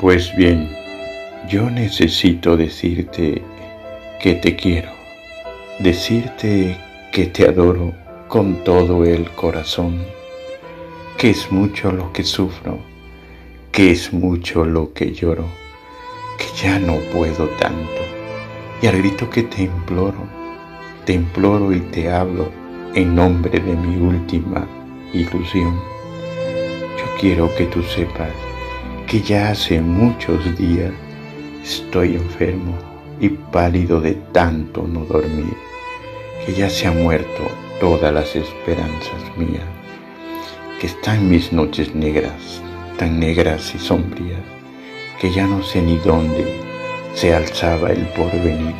Pues bien, yo necesito decirte que te quiero, decirte que te adoro con todo el corazón, que es mucho lo que sufro, que es mucho lo que lloro, que ya no puedo tanto. Y al grito que te imploro, te imploro y te hablo en nombre de mi última ilusión. Yo quiero que tú sepas que ya hace muchos días estoy enfermo y pálido de tanto no dormir, que ya se han muerto todas las esperanzas mías, que están mis noches negras, tan negras y sombrías, que ya no sé ni dónde se alzaba el porvenir.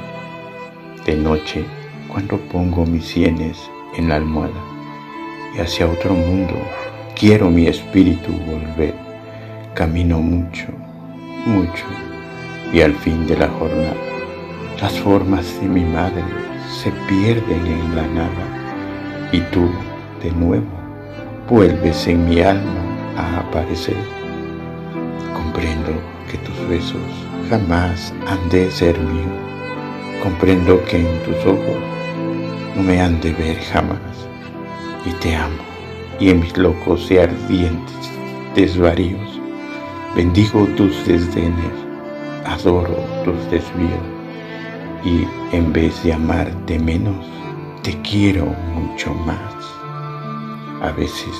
De noche, cuando pongo mis sienes en la almohada y hacia otro mundo quiero mi espíritu volver Camino mucho, mucho, y al fin de la jornada, las formas de mi madre se pierden en la nada, y tú, de nuevo, vuelves en mi alma a aparecer. Comprendo que tus besos jamás han de ser míos. Comprendo que en tus ojos no me han de ver jamás. Y te amo, y en mis locos y ardientes desvaríos Bendigo tus desdenes, adoro tus desvíos y en vez de amarte menos, te quiero mucho más. A veces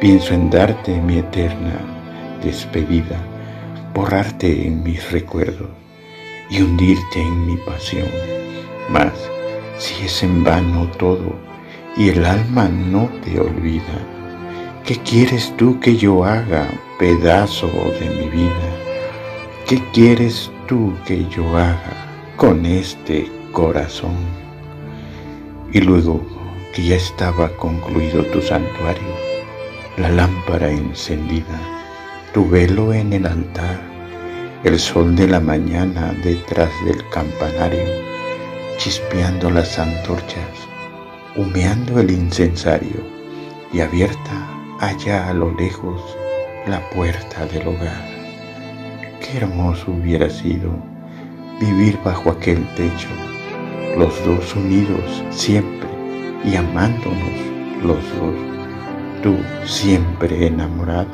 pienso en darte mi eterna despedida, borrarte en mis recuerdos y hundirte en mi pasión. Mas si es en vano todo y el alma no te olvida, ¿qué quieres tú que yo haga pedazo de mi vida. ¿Qué quieres tú que yo haga con este corazón? Y luego que ya estaba concluido tu santuario, la lámpara encendida, tu velo en el altar, el sol de la mañana detrás del campanario, chispeando las antorchas, humeando el incensario y abierta allá a lo lejos la puerta del hogar. Qué hermoso hubiera sido vivir bajo aquel techo, los dos unidos siempre y amándonos los dos. Tú siempre enamorada,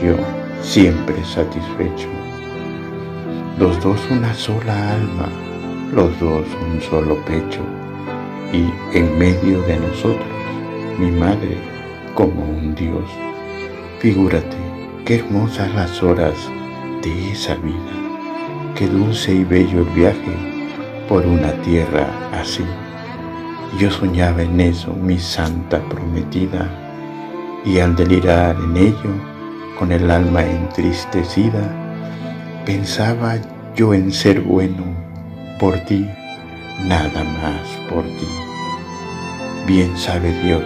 yo siempre satisfecho. Los dos una sola alma, los dos un solo pecho, y en medio de nosotros mi madre como un Dios. Figúrate Qué hermosas las horas de esa vida, qué dulce y bello el viaje por una tierra así. Yo soñaba en eso, mi santa prometida, y al delirar en ello, con el alma entristecida, pensaba yo en ser bueno por ti, nada más por ti. Bien sabe Dios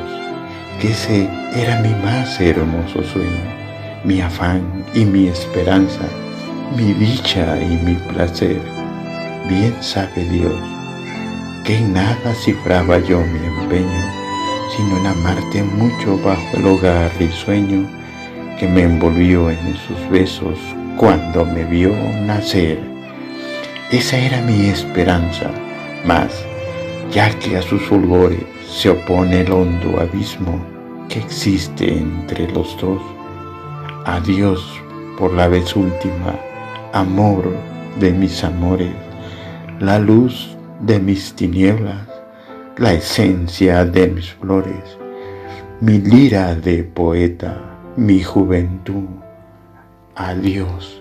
que ese era mi más hermoso sueño mi afán y mi esperanza, mi dicha y mi placer. Bien sabe Dios que en nada cifraba yo mi empeño, sino en amarte mucho bajo el hogar risueño que me envolvió en sus besos cuando me vio nacer. Esa era mi esperanza, mas ya que a sus fulgores se opone el hondo abismo que existe entre los dos, Adiós por la vez última, amor de mis amores, la luz de mis tinieblas, la esencia de mis flores, mi lira de poeta, mi juventud. Adiós.